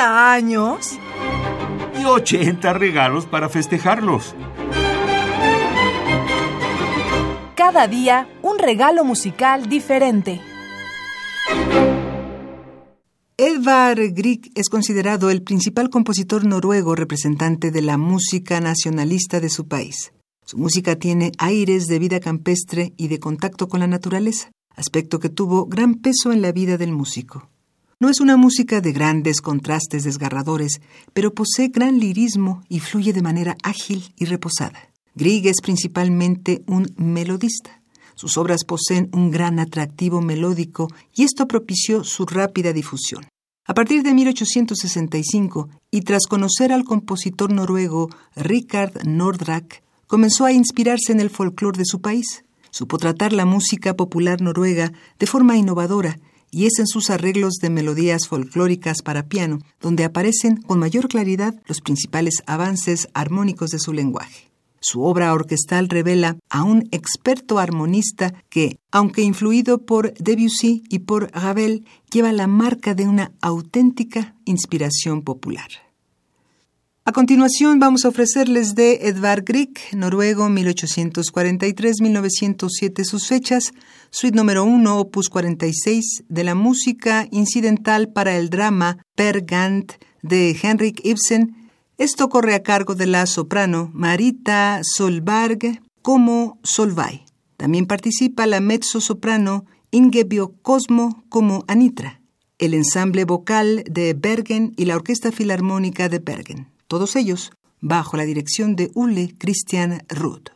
80 años. Y 80 regalos para festejarlos. Cada día un regalo musical diferente. Edvard Grieg es considerado el principal compositor noruego representante de la música nacionalista de su país. Su música tiene aires de vida campestre y de contacto con la naturaleza, aspecto que tuvo gran peso en la vida del músico. No es una música de grandes contrastes desgarradores, pero posee gran lirismo y fluye de manera ágil y reposada. Grieg es principalmente un melodista. Sus obras poseen un gran atractivo melódico y esto propició su rápida difusión. A partir de 1865, y tras conocer al compositor noruego Richard Nordrak, comenzó a inspirarse en el folclore de su país. Supo tratar la música popular noruega de forma innovadora y es en sus arreglos de melodías folclóricas para piano donde aparecen con mayor claridad los principales avances armónicos de su lenguaje. Su obra orquestal revela a un experto armonista que, aunque influido por Debussy y por Ravel, lleva la marca de una auténtica inspiración popular. A continuación vamos a ofrecerles de Edvard Grieg, noruego 1843-1907 sus fechas, suite número 1, opus 46 de la música incidental para el drama Per Gant de Henrik Ibsen, esto corre a cargo de la soprano Marita Solberg como Solvay. También participa la mezzo-soprano Ingebio Cosmo como Anitra, el ensamble vocal de Bergen y la Orquesta Filarmónica de Bergen, todos ellos bajo la dirección de Ulle Christian Ruth.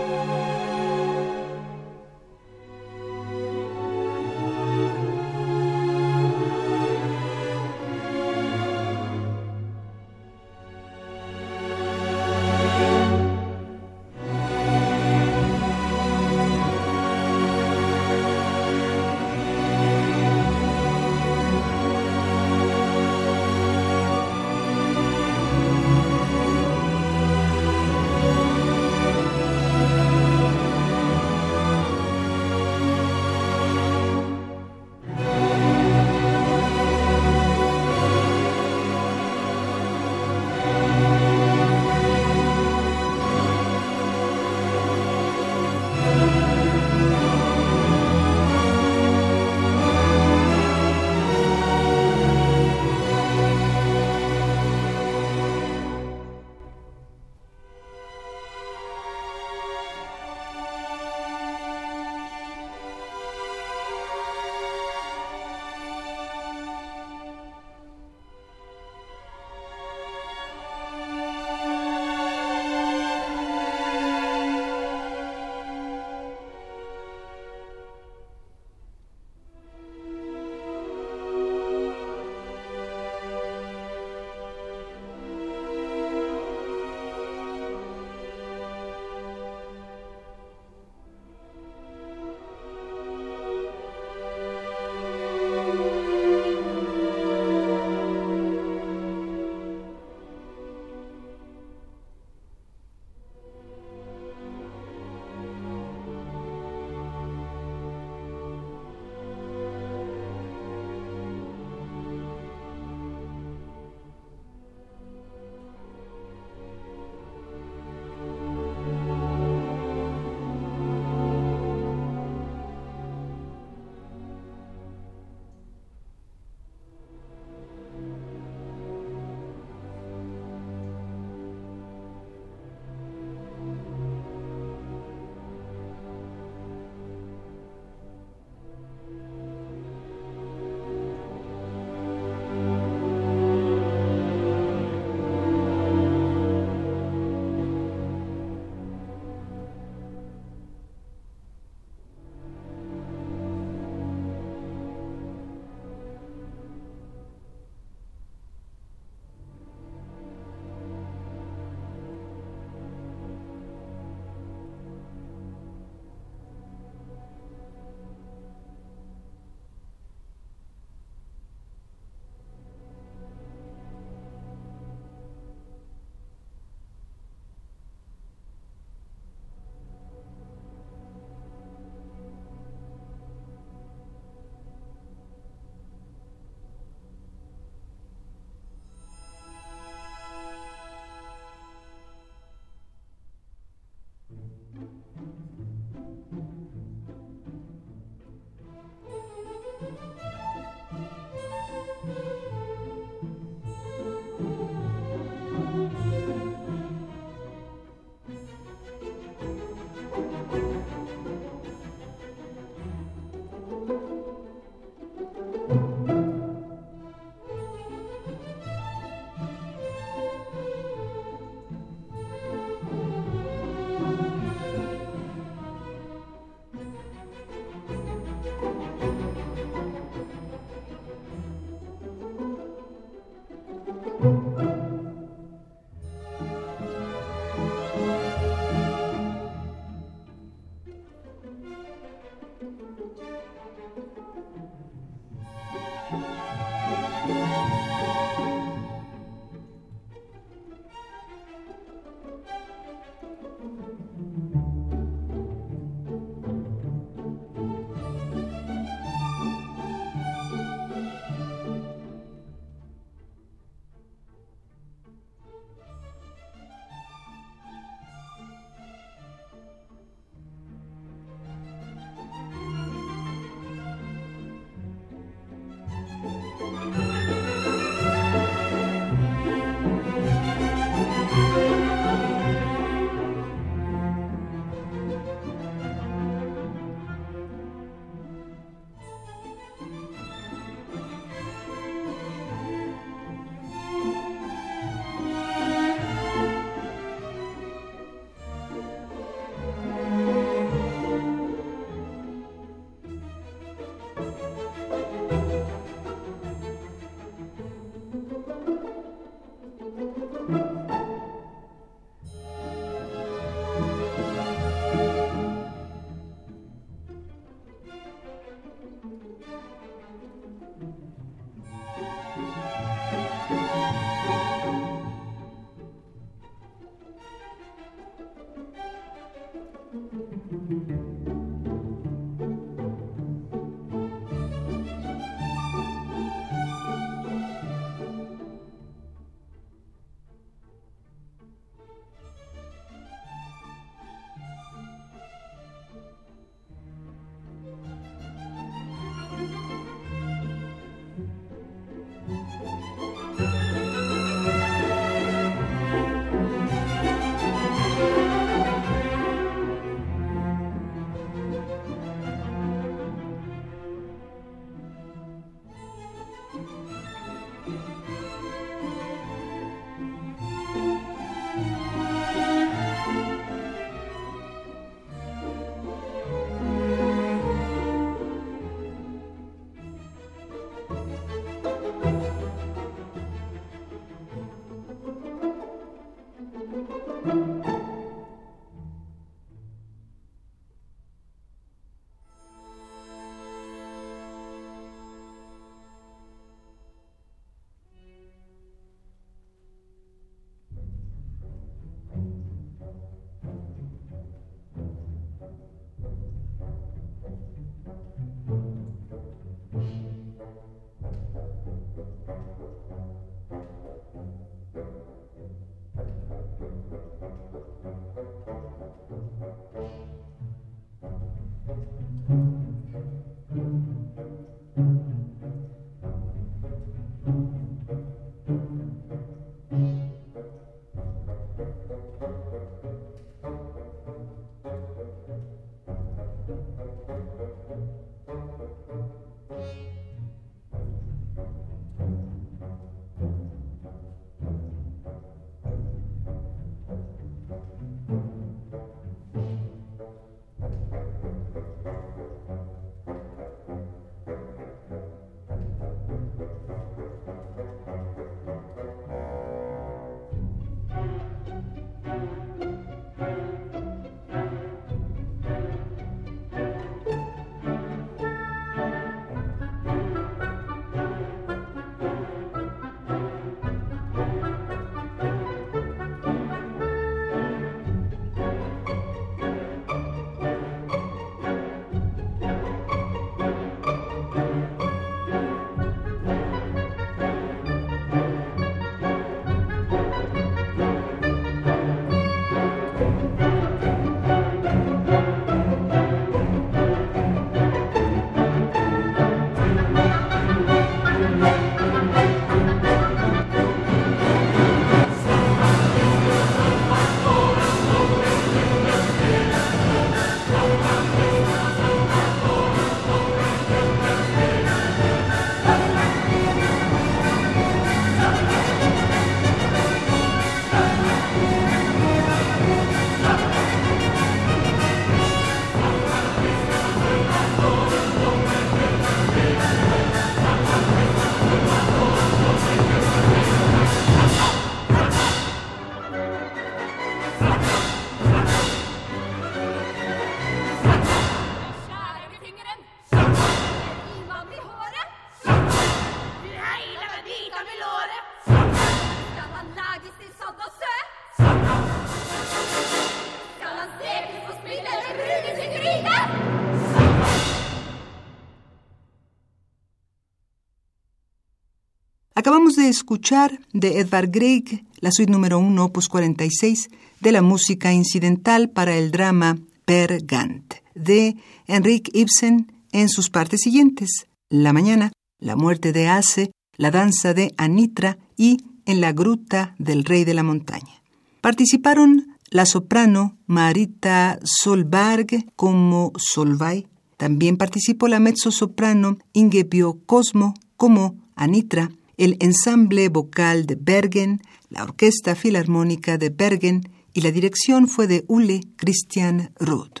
Acabamos de escuchar de Edvard Grieg la suite número 1, opus 46, de la música incidental para el drama Per Gant, de Henrik Ibsen en sus partes siguientes: La mañana, La muerte de Ace, La danza de Anitra y En la gruta del rey de la montaña. Participaron la soprano Marita Solberg como Solvay. También participó la mezzo-soprano Ingebio Cosmo como Anitra el ensamble vocal de Bergen, la Orquesta Filarmónica de Bergen y la dirección fue de Ule Christian Roth.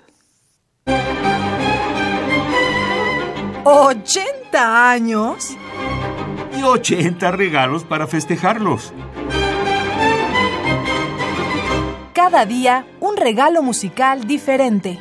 ¿80 años? Y 80 regalos para festejarlos. Cada día un regalo musical diferente.